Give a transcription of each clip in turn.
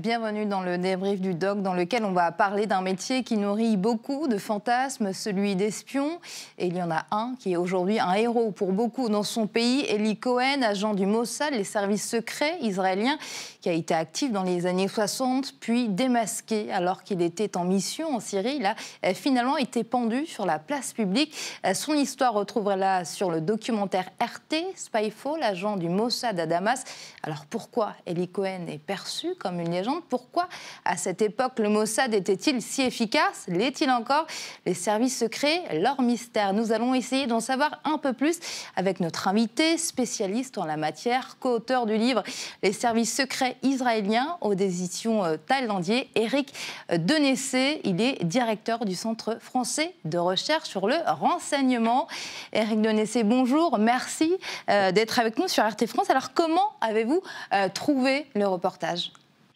Bienvenue dans le débrief du doc dans lequel on va parler d'un métier qui nourrit beaucoup de fantasmes, celui d'espion. Et il y en a un qui est aujourd'hui un héros pour beaucoup dans son pays, Eli Cohen, agent du Mossad, les services secrets israéliens, qui a été actif dans les années 60, puis démasqué alors qu'il était en mission en Syrie. Il a euh, finalement été pendu sur la place publique. Euh, son histoire retrouvera là sur le documentaire RT, Spyfall, agent du Mossad à Damas. Alors pourquoi Eli Cohen est perçu comme une pourquoi, à cette époque, le Mossad était-il si efficace? L'est-il encore? Les services secrets, leur mystère. Nous allons essayer d'en savoir un peu plus avec notre invité, spécialiste en la matière, co-auteur du livre Les services secrets israéliens aux éditions euh, thaïlandiers, Eric Denessé. Il est directeur du Centre français de recherche sur le renseignement. Eric Denessé, bonjour. Merci euh, d'être avec nous sur RT France. Alors, comment avez-vous euh, trouvé le reportage?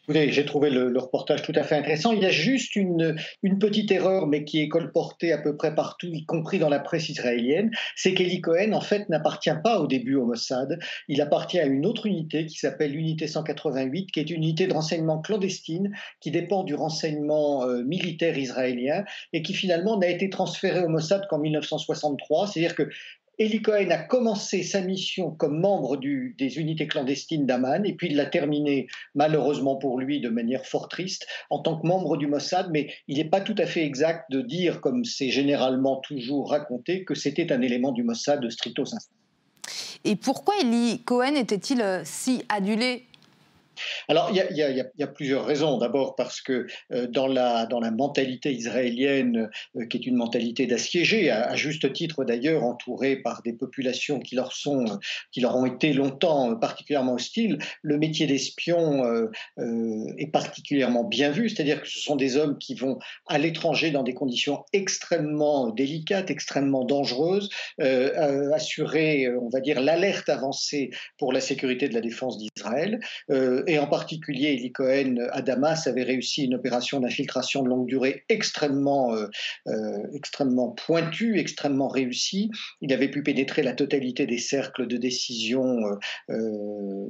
J'ai trouvé le, reportage tout à fait intéressant. Il y a juste une, une petite erreur, mais qui est colportée à peu près partout, y compris dans la presse israélienne, c'est qu'Eli Cohen, en fait, n'appartient pas au début au Mossad. Il appartient à une autre unité qui s'appelle l'unité 188, qui est une unité de renseignement clandestine qui dépend du renseignement euh, militaire israélien et qui finalement n'a été transférée au Mossad qu'en 1963. C'est-à-dire que Eli Cohen a commencé sa mission comme membre des unités clandestines d'Aman et puis il l'a terminé malheureusement pour lui de manière fort triste en tant que membre du Mossad, mais il n'est pas tout à fait exact de dire, comme c'est généralement toujours raconté, que c'était un élément du Mossad stricto sensu. Et pourquoi Eli Cohen était-il euh, si adulé? Alors, il y, a, plusieurs raisons. D'abord parce que euh, dans, la, dans la mentalité israélienne, euh, qui est une mentalité d'assiégé, à, juste titre d'ailleurs, entourée par des populations qui leur, sont, qui leur ont été longtemps particulièrement hostiles, le métier d'espion euh, est particulièrement bien vu. C'est-à-dire que ce sont des hommes qui vont à l'étranger dans des conditions extrêmement délicates, extrêmement dangereuses, assurer, on va dire, l'alerte avancée pour la sécurité de la défense d'Israël et en particulier Eli Cohen à Damas avait réussi une opération d'infiltration de longue durée extrêmement, euh, euh, extrêmement pointue, extrêmement réussie. Il avait pu pénétrer la totalité des cercles de décision euh,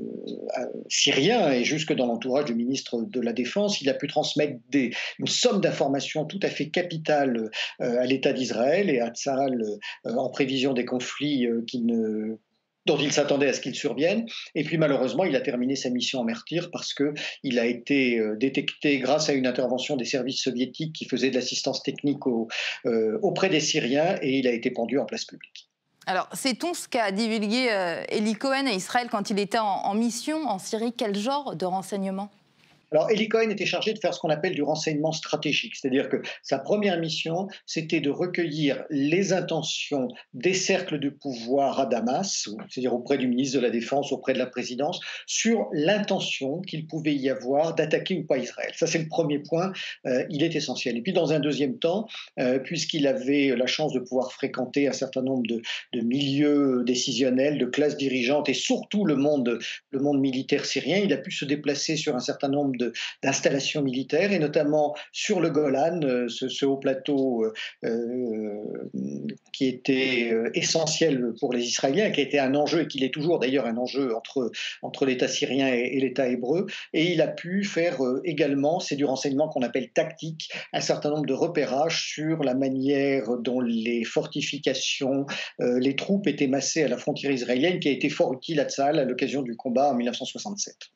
syriens et jusque dans l'entourage du ministre de la Défense. Il a pu transmettre des, une somme d'informations tout à fait capitale à l'État d'Israël et à Tzahal en prévision des conflits qui ne dont il s'attendait à ce qu'il survienne. Et puis malheureusement, il a terminé sa mission en Mertyr parce qu'il a été euh, détecté grâce à une intervention des services soviétiques qui faisaient de l'assistance technique euh, auprès des Syriens et il a été pendu en place publique. Alors, sait-on ce qu'a divulgué euh, Eli Cohen à Israël quand il était en mission en Syrie? Quel genre de renseignements? Alors, Eli Cohen était chargé de faire ce qu'on appelle du renseignement stratégique, c'est-à-dire que sa première mission, c'était de recueillir les intentions des cercles de pouvoir à Damas, c'est-à-dire auprès du ministre de la Défense, auprès de la présidence, sur l'intention qu'il pouvait y avoir d'attaquer ou pas Israël. Ça, c'est le premier point, euh, il est essentiel. Et puis, dans un deuxième temps, euh, puisqu'il avait la chance de pouvoir fréquenter un certain nombre de, milieux décisionnels, de classes dirigeantes et surtout le monde, le monde militaire syrien, il a pu se déplacer sur un certain nombre d'installations militaires, et notamment sur le Golan, euh, ce, haut plateau euh, euh, qui était essentiel pour les Israéliens, qui été un enjeu, et qui est toujours d'ailleurs un enjeu entre, entre l'État syrien et, l'État hébreu. Et il a pu faire également, c'est du renseignement qu'on appelle tactique, un certain nombre de repérages sur la manière dont les fortifications, les troupes étaient massées à la frontière israélienne, qui a été fort utile à Tzal à l'occasion du combat en 1967.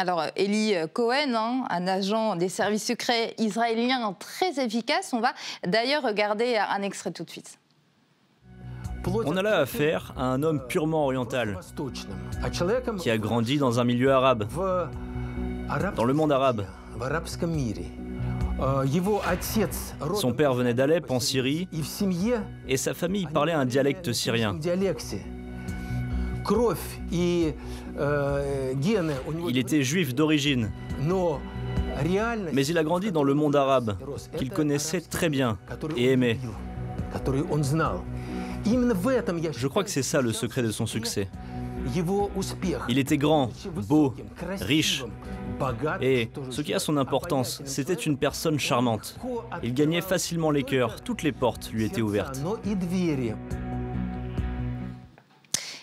Alors, Eli Cohen, hein, un agent des services secrets israéliens très efficace. On va d'ailleurs regarder un extrait tout de suite. On a là affaire à un homme purement oriental, qui a grandi dans un milieu arabe, dans le monde arabe. Son père venait d'Alep en Syrie et sa famille parlait un dialecte syrien. Euh, il était juif d'origine. Mais il a grandi dans le monde arabe, qu'il connaissait très bien et aimait. Je crois que c'est ça le secret de son succès. Il était grand, beau, riche. Et ce qui a son importance, c'était une personne charmante. Il gagnait facilement les cœurs, toutes les portes lui étaient ouvertes.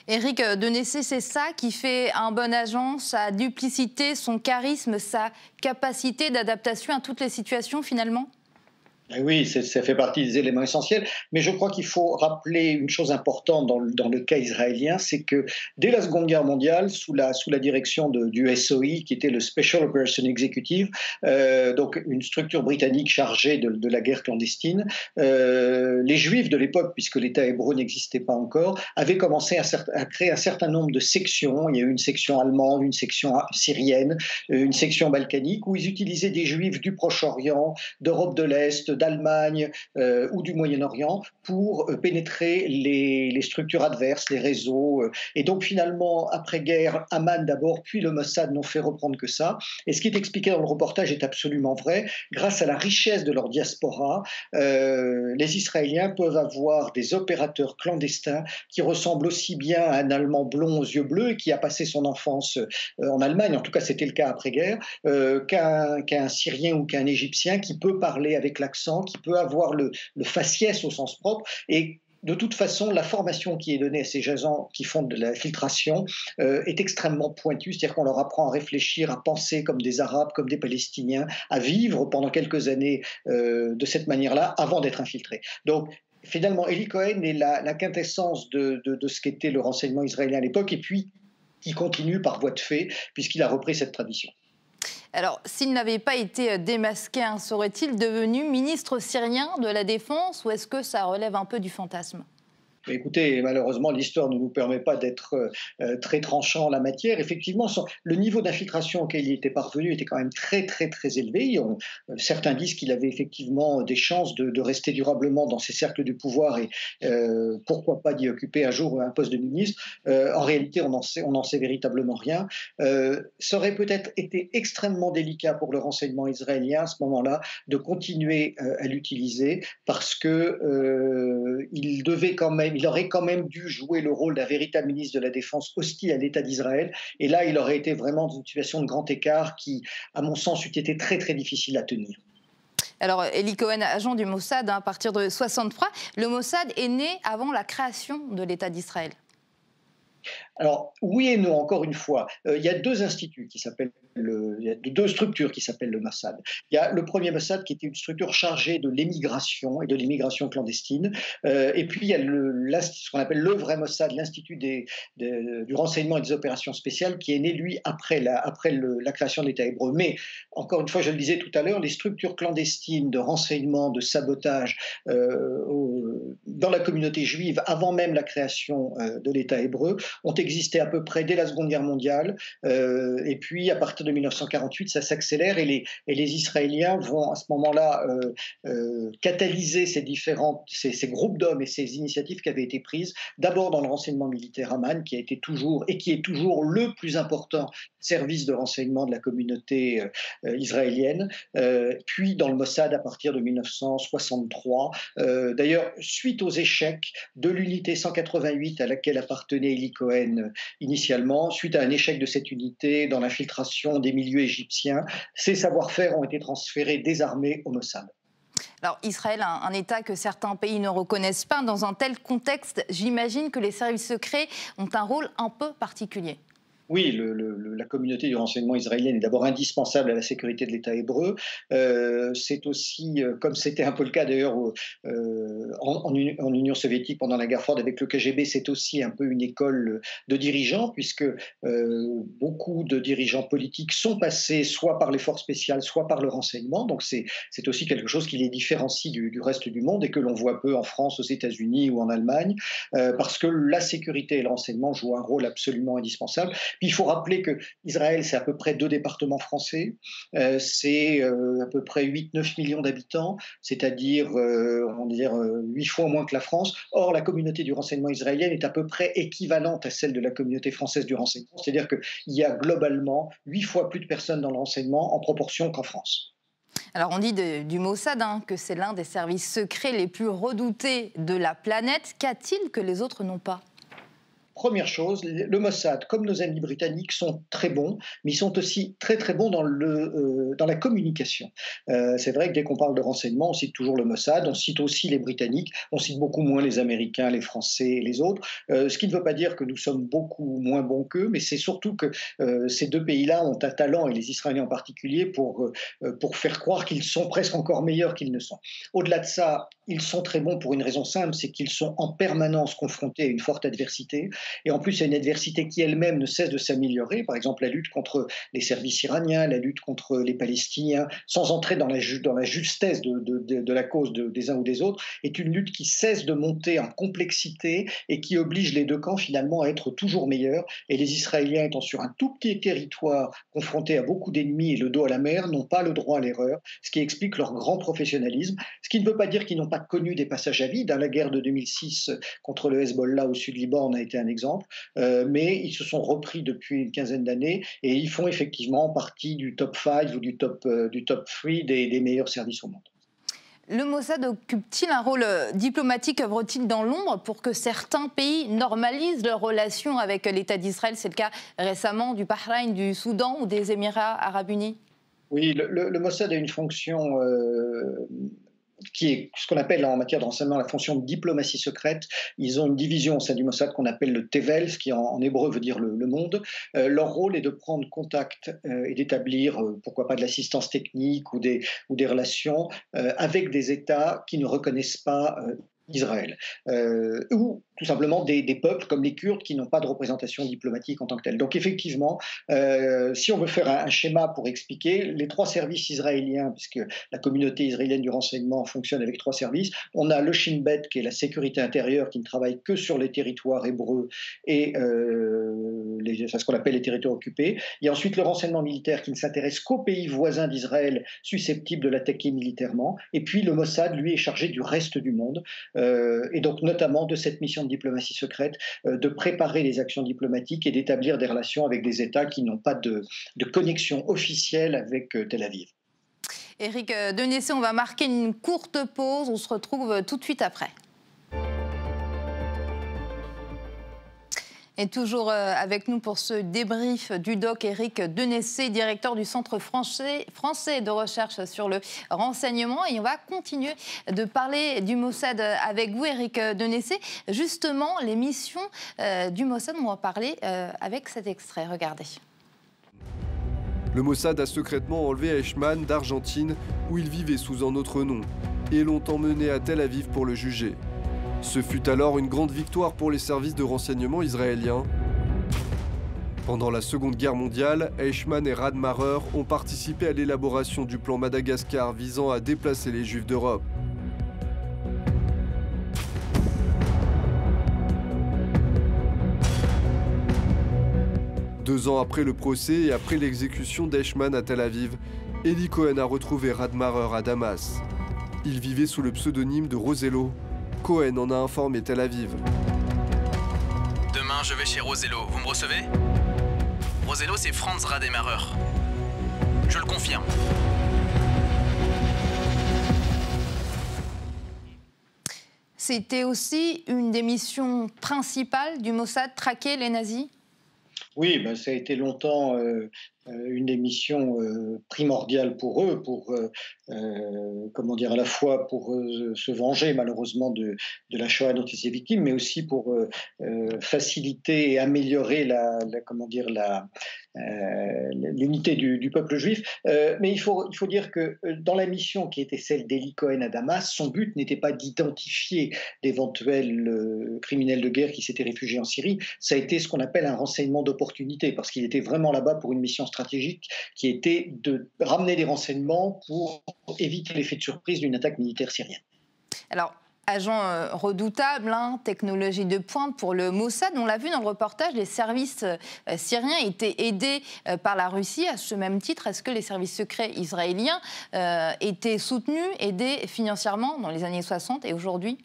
Éric Denessé, c'est ça qui fait un bon agent, sa duplicité, son charisme, sa capacité d'adaptation à toutes les situations finalement? Oui, ça fait partie des éléments essentiels, mais je crois qu'il faut rappeler une chose importante dans le, cas israélien, c'est que dès la Seconde Guerre mondiale, sous la, direction de, du SOI, qui était le Special Operation Executive, euh, donc une structure britannique chargée de, de la guerre clandestine, euh, les Juifs de l'époque, puisque l'État hébreu n'existait pas encore, avaient commencé à, à, créer un certain nombre de sections. Il y a eu une section allemande, une section syrienne, euh, une section balkanique, où ils utilisaient des Juifs du Proche-Orient, d'Europe de l'Est, d'Allemagne euh, ou du Moyen-Orient pour euh, pénétrer les, structures adverses, les réseaux. Euh. et donc finalement, après-guerre, Amman d'abord, puis le Mossad n'ont fait reprendre que ça. Et ce qui est expliqué dans le reportage est absolument vrai. Grâce à la richesse de leur diaspora, les Israéliens peuvent avoir des opérateurs clandestins qui ressemblent aussi bien à un Allemand blond aux yeux bleus et qui a passé son enfance en Allemagne, en tout cas c'était le cas après-guerre, qu'un Syrien ou qu'un Égyptien qui peut parler avec l'accent qui peut avoir le, faciès au sens propre et de toute façon, la formation qui est donnée à ces agents qui font de la filtration euh, est extrêmement pointue, c'est-à-dire qu'on leur apprend à réfléchir, à penser comme des Arabes, comme des Palestiniens, à vivre pendant quelques années euh, de cette manière-là avant d'être infiltrés. Donc, finalement, Eli Cohen est la, quintessence de, de ce qu'était le renseignement israélien à l'époque, et puis il continue par voie de fait, puisqu'il a repris cette tradition. Alors, s'il n'avait pas été euh, démasqué, hein, serait-il devenu ministre syrien de la Défense ou est-ce que ça relève un peu du fantasme? Écoutez, malheureusement, l'histoire ne nous permet pas d'être euh, euh, très tranchant en la matière. Effectivement, le niveau d'infiltration auquel il était parvenu était quand même très, très, très élevé. Euh, certains disent qu'il avait effectivement des chances de, rester durablement dans ces cercles du pouvoir et pourquoi pas d'y occuper un jour un poste de ministre. en réalité, on n'en sait véritablement rien. ça aurait peut-être été extrêmement délicat pour le renseignement israélien à ce moment-là de continuer à l'utiliser parce que il devait quand même il aurait quand même dû jouer le rôle d'un véritable ministre de la Défense hostile à l'État d'Israël. Et là, il aurait été vraiment dans une situation de grand écart qui, à mon sens, eût été très très difficile à tenir. Alors, Eli Cohen, agent du Mossad, hein, à partir de 63, le Mossad est né avant la création de l'État d'Israël. Alors, oui et non, encore une fois. Euh, il y a deux instituts qui s'appellent il y a deux structures qui s'appellent le Mossad. Il y a le premier Mossad qui était une structure chargée de l'émigration et de l'immigration clandestine. Euh, et puis il y a le, ce qu'on appelle le vrai Mossad, l'Institut du renseignement et des opérations spéciales, qui est né, lui, après la, création de l'État hébreu. Mais, encore une fois, je le disais tout à l'heure, les structures clandestines de renseignement, de sabotage euh, dans la communauté juive, avant même la création de l'État hébreu, ont existé à peu près dès la Seconde Guerre mondiale. et puis, à partir de 1948, ça s'accélère et les, et les Israéliens vont à ce moment-là euh, euh, catalyser ces, différents, ces, groupes d'hommes et ces initiatives qui avaient été prises, d'abord dans le renseignement militaire Amman, qui a été toujours et qui est toujours le plus important service de renseignement de la communauté euh, israélienne, puis dans le Mossad à partir de 1963. D'ailleurs, suite aux échecs de l'unité 188 à laquelle appartenait Eli Cohen initialement, suite à un échec de cette unité dans l'infiltration des milieux égyptiens, ces savoir-faire ont été transférés désarmés au Mossad. Alors Israël, un, État que certains pays ne reconnaissent pas, dans un tel contexte, j'imagine que les services secrets ont un rôle un peu particulier oui, le, la communauté du renseignement israélien est d'abord indispensable à la sécurité de l'État hébreu. Euh, c'est aussi, euh, comme c'était un peu le cas d'ailleurs euh, en, en, Union soviétique pendant la guerre froide avec le KGB, c'est aussi un peu une école de dirigeants, puisque beaucoup de dirigeants politiques sont passés soit par les forces spéciales, soit par le renseignement. Donc c'est aussi quelque chose qui les différencie du, du reste du monde et que l'on voit peu en France, aux États-Unis ou en Allemagne, parce que la sécurité et le renseignement jouent un rôle absolument indispensable il faut rappeler que Israël, c'est à peu près deux départements français, euh, c'est euh, à peu près 8-9 millions d'habitants, c'est-à-dire euh, on va dire 8 fois moins que la France. Or, la communauté du renseignement israélienne est à peu près équivalente à celle de la communauté française du renseignement, c'est-à-dire qu'il y a globalement 8 fois plus de personnes dans le renseignement en proportion qu'en France. Alors on dit du Mossad hein, que c'est l'un des services secrets les plus redoutés de la planète. Qu'a-t-il que les autres n'ont pas? Première chose, le Mossad, comme nos amis britanniques, sont très bons, mais ils sont aussi très très bons dans, le, euh, dans la communication. Euh, c'est vrai que dès qu'on parle de renseignement, on cite toujours le Mossad, on cite aussi les Britanniques, on cite beaucoup moins les Américains, les Français et les autres, euh, ce qui ne veut pas dire que nous sommes beaucoup moins bons qu'eux, mais c'est surtout que ces deux pays-là ont un talent, et les Israéliens en particulier, pour, pour faire croire qu'ils sont presque encore meilleurs qu'ils ne sont. Au-delà de ça, ils sont très bons pour une raison simple, c'est qu'ils sont en permanence confrontés à une forte adversité. Et en plus, a une adversité qui elle-même ne cesse de s'améliorer. Par exemple, la lutte contre les services iraniens, la lutte contre les Palestiniens, sans entrer dans la, justesse de, de, de, la cause des uns ou des autres, est une lutte qui cesse de monter en complexité et qui oblige les deux camps finalement à être toujours meilleurs. Et les Israéliens étant sur un tout petit territoire confrontés à beaucoup d'ennemis et le dos à la mer, n'ont pas le droit à l'erreur, ce qui explique leur grand professionnalisme. Ce qui ne veut pas dire qu'ils n'ont pas connu des passages à vide. Dans la guerre de 2006 contre le Hezbollah au sud Liban a été un exemple. Euh, mais ils se sont repris depuis une quinzaine d'années et ils font effectivement partie du top 5 ou du top, euh, du top 3 des, des meilleurs services au monde. Le Mossad occupe-t-il un rôle euh, diplomatique, œuvre-t-il dans l'ombre pour que certains pays normalisent leurs relations avec l'État d'Israël? C'est le cas récemment du Bahreïn, du Soudan ou des Émirats arabes unis? Oui, le, Mossad a une fonction qui est ce qu'on appelle en matière de renseignement la fonction de diplomatie secrète. Ils ont une division au sein du Mossad qu'on appelle le Tevel, ce qui en, hébreu veut dire le, monde. Euh, leur rôle est de prendre contact euh, et d'établir, euh, pourquoi pas de l'assistance technique ou des, ou des relations avec des États qui ne reconnaissent pas Israël, ou tout simplement des, peuples comme les Kurdes qui n'ont pas de représentation diplomatique en tant que telle. Donc effectivement, euh, si on veut faire un, schéma pour expliquer, les trois services israéliens, puisque la communauté israélienne du renseignement fonctionne avec trois services, on a le Shin Bet qui est la sécurité intérieure qui ne travaille que sur les territoires hébreux et euh, ce qu'on appelle les territoires occupés. Il y a ensuite le renseignement militaire qui ne s'intéresse qu'aux pays voisins d'Israël susceptibles de l'attaquer militairement. Et puis le Mossad, lui, est chargé du reste du monde, euh, et donc notamment de cette mission diplomatie secrète, euh, de préparer les actions diplomatiques et d'établir des relations avec des États qui n'ont pas de, connexion officielle avec euh, Tel Aviv. Éric euh, Denessé, on va marquer une courte pause. On se retrouve tout de suite après. Et toujours euh, avec nous pour ce débrief du doc, Éric Denessé, directeur du Centre français, de recherche sur le renseignement. Et on va continuer de parler du Mossad avec vous, Éric Denessé. Justement, les missions euh, du Mossad, on va parler euh, avec cet extrait. Regardez. Le Mossad a secrètement enlevé Eichmann d'Argentine, où il vivait sous un autre nom, et l'ont emmené à Tel Aviv pour le juger. Ce fut alors une grande victoire pour les services de renseignement israéliens. Pendant la Seconde Guerre mondiale, Eichmann et Radmacher ont participé à l'élaboration du plan Madagascar visant à déplacer les Juifs d'Europe. Deux ans après le procès et après l'exécution d'Eichmann à Tel Aviv, Eli Cohen a retrouvé Radmacher à Damas. Il vivait sous le pseudonyme de Rosello Cohen en a informé Tel Aviv. Demain, je vais chez Rosello. Vous me recevez? Rosello, c'est Franz Rademacher. Je le confirme. C'était aussi une des missions principales du Mossad, traquer les nazis? Oui, ben, ça a été longtemps euh, euh, une des missions euh, primordiales pour eux, pour comment dire à la fois pour se venger malheureusement de, la Shoah dont ils étaient victimes, mais aussi pour faciliter et améliorer la, comment dire la l'unité du, peuple juif. mais il faut, il faut dire que dans la mission qui était celle d'Eli Cohen à Damas, son but n'était pas d'identifier d'éventuels criminels de guerre qui s'étaient réfugiés en Syrie, ça a été ce qu'on appelle un renseignement d'opportunité, parce qu'il était vraiment là-bas pour une mission stratégique qui était de ramener des renseignements pour éviter l'effet de surprise d'une attaque militaire syrienne. Alors, agent euh, redoutable, hein, technologie de pointe pour le Mossad. On l'a vu dans le reportage, les services euh, syriens étaient aidés euh, par la Russie. À ce même titre, est-ce que les services secrets israéliens étaient soutenus, aidés financièrement dans les années 60 et aujourd'hui?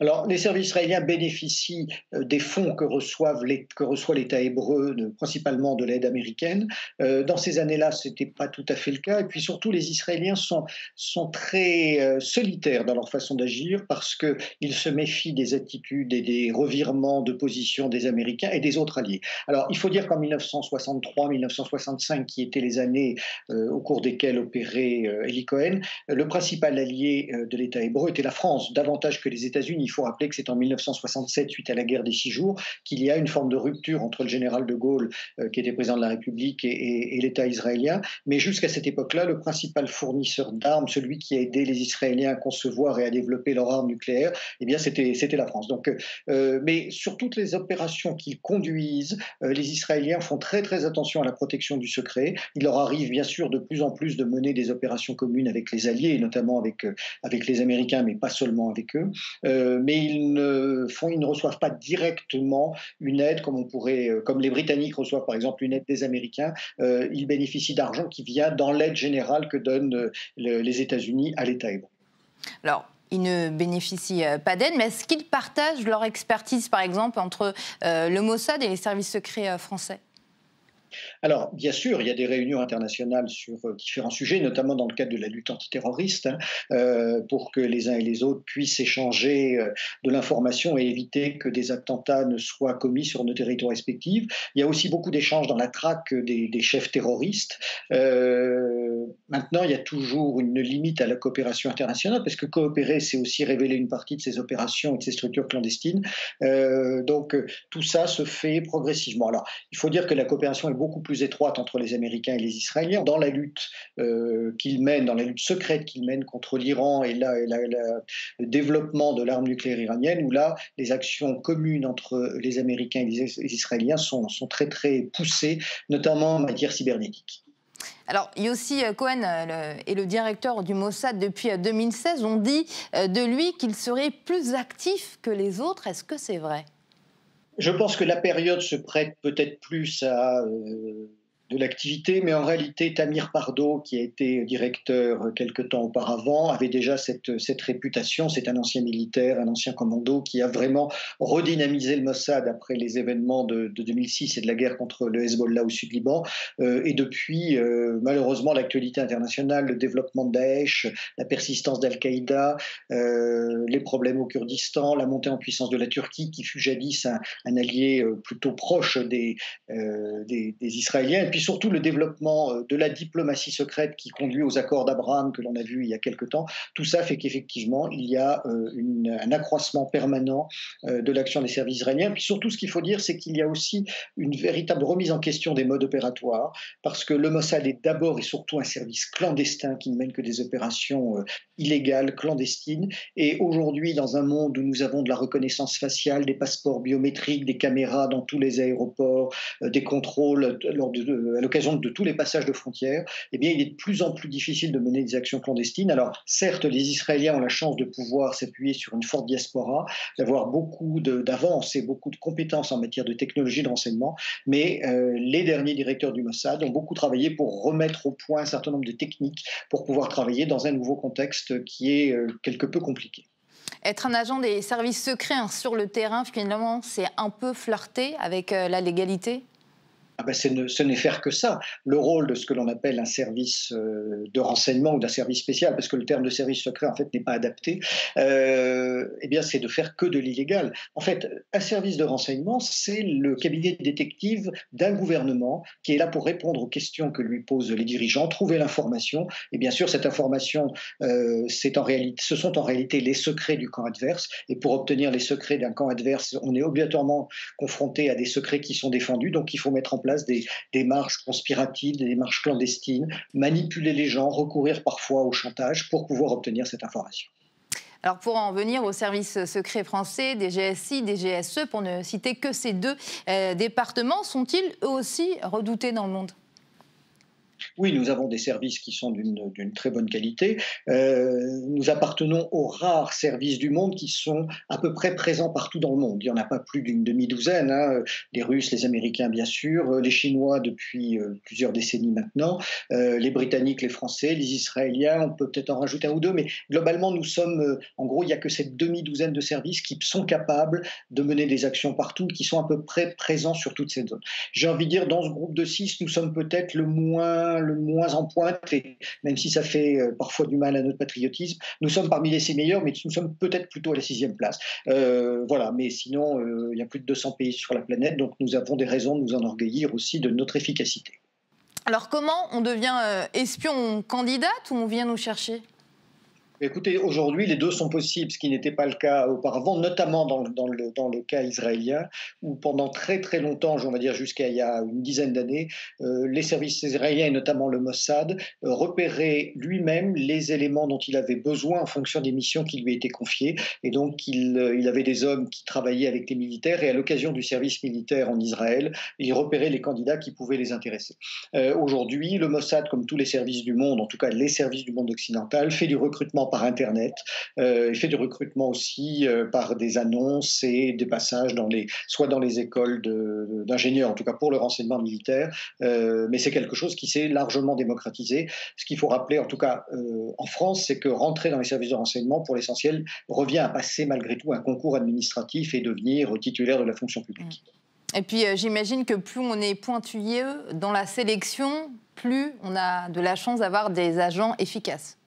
Alors, les services israéliens bénéficient euh, des fonds que, reçoivent les, que reçoit l'État hébreu, principalement de l'aide américaine. Euh, dans ces années-là, ce n'était pas tout à fait le cas. Et puis surtout, les Israéliens sont, sont très euh, solitaires dans leur façon d'agir parce qu'ils se méfient des attitudes et des revirements de position des Américains et des autres alliés. Alors, il faut dire qu'en 1963-1965, qui étaient les années au cours desquelles opérait Eli Cohen, le principal allié de l'État hébreu était la France, davantage que les Il faut rappeler que c'est en 1967, suite à la guerre des six jours, qu'il y a une forme de rupture entre le général de Gaulle, euh, qui était président de la République, et, l'État israélien. Mais jusqu'à cette époque-là, le principal fournisseur d'armes, celui qui a aidé les Israéliens à concevoir et à développer leurs armes nucléaires, eh bien, c'était, la France. Donc, euh, mais sur toutes les opérations qu'ils conduisent, euh, les Israéliens font très très attention à la protection du secret. Il leur arrive bien sûr de plus en plus de mener des opérations communes avec les alliés, notamment avec, avec les Américains, mais pas seulement avec eux. Euh, mais ils ne, reçoivent pas directement une aide comme, on pourrait, euh, comme les Britanniques reçoivent par exemple une aide des Américains. Euh, ils bénéficient d'argent qui vient dans l'aide générale que donnent les États-Unis à l'État hébreu. Alors, ils ne bénéficient pas d'aide, mais est-ce qu'ils partagent leur expertise, par exemple, entre le Mossad et les services secrets français? Alors, bien sûr, il y a des réunions internationales sur euh, différents sujets, notamment dans le cadre de la lutte antiterroriste, hein, euh, pour que les uns et les autres puissent échanger euh, de l'information et éviter que des attentats ne soient commis sur nos territoires respectifs. Il y a aussi beaucoup d'échanges dans la traque des, chefs terroristes. maintenant, il y a toujours une limite à la coopération internationale, parce que coopérer, c'est aussi révéler une partie de ces opérations et de ces structures clandestines. donc, tout ça se fait progressivement. Alors, il faut dire que la coopération est beaucoup plus étroite entre les Américains et les Israéliens dans la lutte euh, qu'ils mènent, dans la lutte secrète qu'ils mènent contre l'Iran et, le développement de l'arme nucléaire iranienne, où là, les actions communes entre les Américains et les, Israéliens sont, sont très très poussées, notamment en matière cybernétique. Alors, euh, Cohen euh, est le directeur du Mossad depuis 2016. On dit de lui qu'il serait plus actif que les autres. Est-ce que c'est vrai? Je pense que la période se prête peut-être plus à euh, de l'activité, mais en réalité, Tamir Pardo, qui a été directeur quelque temps auparavant, avait déjà cette, cette réputation. C'est un ancien militaire, un ancien commando qui a vraiment redynamisé le Mossad après les événements de, 2006 et de la guerre contre le Hezbollah au sud-Liban. Euh, et depuis, euh, malheureusement, l'actualité internationale, le développement de Daesh, la persistance d'Al-Qaïda, euh, les problèmes au Kurdistan, la montée en puissance de la Turquie, qui fut jadis un, allié plutôt proche des, des, Israéliens puis surtout le développement euh, de la diplomatie secrète qui conduit aux accords d'Abraham que l'on a vu il y a quelque temps, tout ça fait qu'effectivement, il y a euh, un accroissement permanent euh, de l'action des services israéliens. Puis surtout, ce qu'il faut dire, c'est qu'il y a aussi une véritable remise en question des modes opératoires, parce que le Mossad est d'abord et surtout un service clandestin qui ne mène que des opérations illégales, clandestines. Et aujourd'hui, dans un monde où nous avons de la reconnaissance faciale, des passeports biométriques, des caméras dans tous les aéroports, des contrôles lors de à l'occasion de tous les passages de frontières, eh bien, il est de plus en plus difficile de mener des actions clandestines. Alors, certes, les Israéliens ont la chance de pouvoir s'appuyer sur une forte diaspora, d'avoir beaucoup d'avance et beaucoup de compétences en matière de technologie de renseignement, mais euh, les derniers directeurs du Mossad ont beaucoup travaillé pour remettre au point un certain nombre de techniques pour pouvoir travailler dans un nouveau contexte qui est euh, quelque peu compliqué être un agent des services secrets hein, sur le terrain, finalement, c'est un peu flirter avec euh, la légalité? Ah ben ce n'est faire que ça. Le rôle de ce que l'on appelle un service euh, de renseignement ou d'un service spécial, parce que le terme de service secret en fait n'est pas adapté, euh, eh bien c'est de faire que de l'illégal. En fait, un service de renseignement, c'est le cabinet détective d'un gouvernement qui est là pour répondre aux questions que lui posent les dirigeants, trouver l'information. Et bien sûr, cette information, euh, en réalité, ce sont en réalité les secrets du camp adverse. Et pour obtenir les secrets d'un camp adverse, on est obligatoirement confronté à des secrets qui sont défendus. Donc il faut mettre place des démarches conspiratives, des démarches clandestines, manipuler les gens, recourir parfois au chantage pour pouvoir obtenir cette information. Alors pour en venir aux services secrets français, des GSI, des GSE, pour ne citer que ces deux euh, départements, sont-ils eux aussi redoutés dans le monde? Oui, nous avons des services qui sont d'une très bonne qualité. Euh, nous appartenons aux rares services du monde qui sont à peu près présents partout dans le monde. Il n'y en a pas plus d'une demi-douzaine. Hein. Les Russes, les Américains, bien sûr, les Chinois depuis euh, plusieurs décennies maintenant, euh, les Britanniques, les Français, les Israéliens, on peut peut-être en rajouter un ou deux, mais globalement, nous sommes, en gros, il n'y a que cette demi-douzaine de services qui sont capables de mener des actions partout, qui sont à peu près présents sur toutes ces zones. J'ai envie de dire, dans ce groupe de six, nous sommes peut-être le moins, le moins en pointe, et même si ça fait euh, parfois du mal à notre patriotisme, nous sommes parmi les six meilleurs, mais nous sommes peut-être plutôt à la sixième place. Euh, voilà, mais sinon, euh, il y a plus de 200 pays sur la planète, donc nous avons des raisons de nous enorgueillir aussi de notre efficacité. Alors comment on devient espion candidate ou on vient nous chercher? Écoutez, aujourd'hui, les deux sont possibles, ce qui n'était pas le cas auparavant, notamment dans, le, cas israélien, où pendant très très longtemps, on va dire jusqu'à il y a une dizaine d'années, euh, les services israéliens, et notamment le Mossad, euh, repéraient lui-même les éléments dont il avait besoin en fonction des missions qui lui étaient confiées. Et donc, euh, il avait des hommes qui travaillaient avec les militaires, et à l'occasion du service militaire en Israël, il repérait les candidats qui pouvaient les intéresser. aujourd'hui, le Mossad, comme tous les services du monde, en tout cas les services du monde occidental, fait du recrutement par Internet. Euh, il fait du recrutement aussi euh, par des annonces et des passages dans les, soit dans les écoles d'ingénieurs, en tout cas pour le renseignement militaire. Euh, mais c'est quelque chose qui s'est largement démocratisé. Ce qu'il faut rappeler, en tout cas en France, c'est que rentrer dans les services de renseignement, pour l'essentiel, revient à passer malgré tout un concours administratif et devenir titulaire de la fonction publique. Et puis j'imagine que plus on est pointilleux dans la sélection, plus on a de la chance d'avoir des agents efficaces.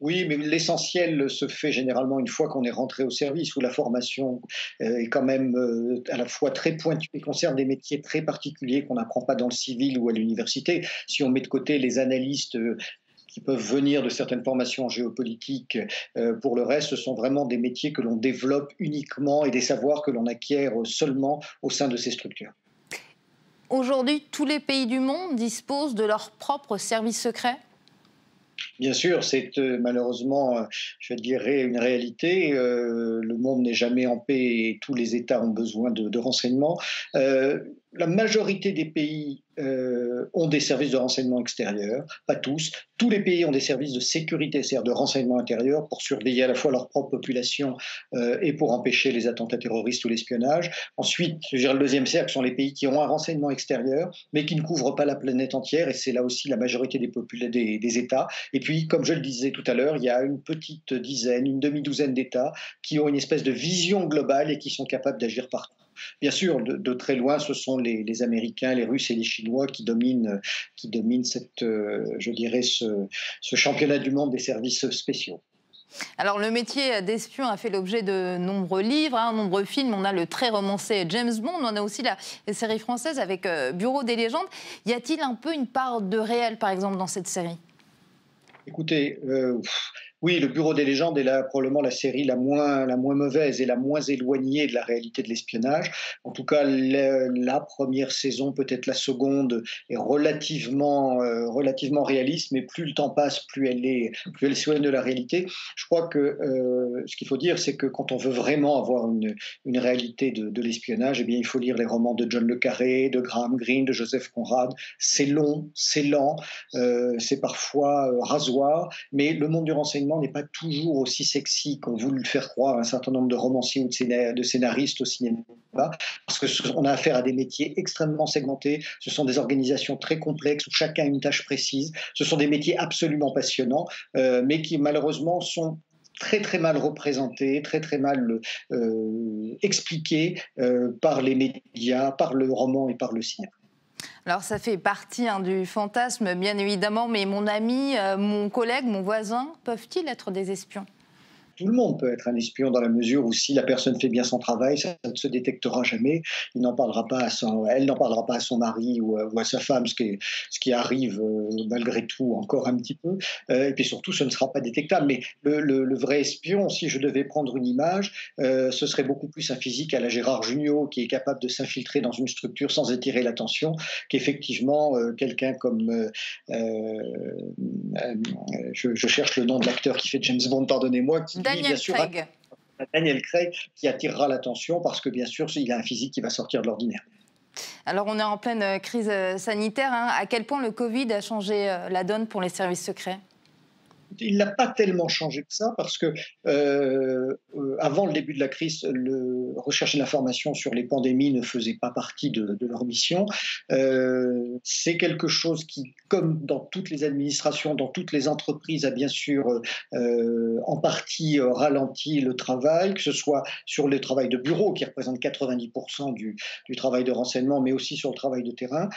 Oui, mais l'essentiel se fait généralement une fois qu'on est rentré au service, où la formation euh, est quand même euh, à la fois très pointue et concerne des métiers très particuliers qu'on n'apprend pas dans le civil ou à l'université. Si on met de côté les analystes euh, qui peuvent venir de certaines formations géopolitiques. pour le reste, ce sont vraiment des métiers que l'on développe uniquement et des savoirs que l'on acquiert seulement au sein de ces structures. Aujourd'hui, tous les pays du monde disposent de leurs propres services secrets? Bien sûr, c'est euh, malheureusement, euh, je dirais, une réalité. Euh, le monde n'est jamais en paix et tous les États ont besoin de, de renseignements la majorité des pays euh, ont des services de renseignement extérieur, pas tous. Tous les pays ont des services de sécurité, c'est-à-dire de renseignement intérieur, pour surveiller à la fois leur propre population euh, et pour empêcher les attentats terroristes ou l'espionnage. Ensuite, je le deuxième cercle sont les pays qui ont un renseignement extérieur, mais qui ne couvrent pas la planète entière, et c'est là aussi la majorité des, des, des États. Et puis, comme je le disais tout à l'heure, il y a une petite dizaine, une demi-douzaine d'États qui ont une espèce de vision globale et qui sont capables d'agir partout. Bien sûr, de, très loin, ce sont les, Américains, les Russes et les Chinois qui dominent, qui dominent cette, euh, je dirais, ce, championnat du monde des services spéciaux. Alors, le métier d'espion a fait l'objet de nombreux livres, de hein, nombreux films. On a le très romancé James Bond, on a aussi la, série française avec euh, Bureau des légendes. Y a-t-il un peu une part de réel, par exemple, dans cette série? Écoutez, euh, oui, le Bureau des légendes est probablement la série la moins, la moins mauvaise et la moins éloignée de la réalité de l'espionnage. En tout cas, la première saison, peut-être la seconde, est relativement, euh, relativement réaliste, mais plus le temps passe, plus elle est, plus s'éloigne de la réalité. Je crois que euh, ce qu'il faut dire, c'est que quand on veut vraiment avoir une, une réalité de, de l'espionnage, eh il faut lire les romans de John le Carré, de Graham Greene, de Joseph Conrad. C'est long, c'est lent, euh, c'est parfois rasoir, mais le monde du renseignement n'est pas toujours aussi sexy qu'ont voulu le faire croire un certain nombre de romanciers ou de, scénaristes au cinéma, parce qu'on a affaire à des métiers extrêmement segmentés, ce sont des organisations très complexes où chacun a une tâche précise, ce sont des métiers absolument passionnants, euh, mais qui malheureusement sont très très mal représentés, très très mal euh, expliqués euh, par les médias, par le roman et par le cinéma. Alors ça fait partie hein, du fantasme, bien évidemment, mais mon ami, euh, mon collègue, mon voisin, peuvent-ils être des espions? Tout le monde peut être un espion dans la mesure où si la personne fait bien son travail, ça, ne se détectera jamais. Il n'en parlera pas à son, elle n'en parlera pas à son mari ou, à sa femme, ce qui, ce qui arrive euh, malgré tout encore un petit peu. Euh, et puis surtout, ce ne sera pas détectable. Mais le, vrai espion, si je devais prendre une image, euh, ce serait beaucoup plus un physique à la Gérard Jugnot qui est capable de s'infiltrer dans une structure sans attirer l'attention, qu'effectivement quelqu'un comme je, cherche le nom de l'acteur qui fait James Bond, pardonnez-moi, Daniel Craig. Daniel Craig qui attirera l'attention parce que bien sûr, il a un physique qui va sortir de l'ordinaire. Alors on est en pleine crise sanitaire. Hein. À quel point le Covid a changé la donne pour les services secrets? Il n'a pas tellement changé que ça parce que euh, euh, avant le début de la crise, le recherche et l'information sur les pandémies ne faisait pas partie de, leur mission. Euh, c'est quelque chose qui, comme dans toutes les administrations, dans toutes les entreprises, a bien sûr en partie ralenti le travail, que ce soit sur le travail de bureau qui représente 90% du, du, travail de renseignement, mais aussi sur le travail de terrain.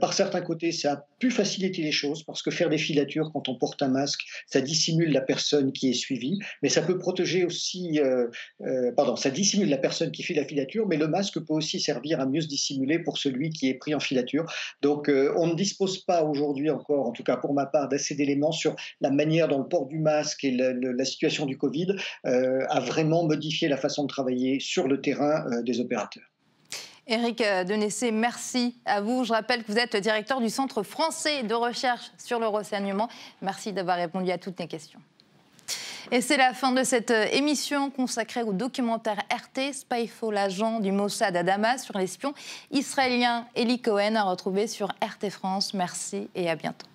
par certains côtés, ça a pu faciliter les choses parce que faire des filatures quand on porte un masque, ça dissimule la personne qui est suivie, mais ça peut protéger aussi, euh, euh, pardon, ça dissimule la personne qui fait la filature, mais le masque peut aussi servir à mieux se dissimuler pour celui qui est pris en filature. Donc euh, on ne dispose pas aujourd'hui encore, en tout cas pour ma part, d'assez d'éléments sur la manière dont le port du masque et la situation du Covid a vraiment modifié la façon de travailler sur le terrain des opérateurs. Éric Denessé, merci à vous. Je rappelle que vous êtes directeur du Centre français de recherche sur le renseignement. Merci d'avoir répondu à toutes mes questions. Et c'est la fin de cette émission consacrée au documentaire RT Spyfall, l'agent du Mossad à Damas sur l'espion israélien Eli Cohen à retrouver sur RT France. Merci et à bientôt.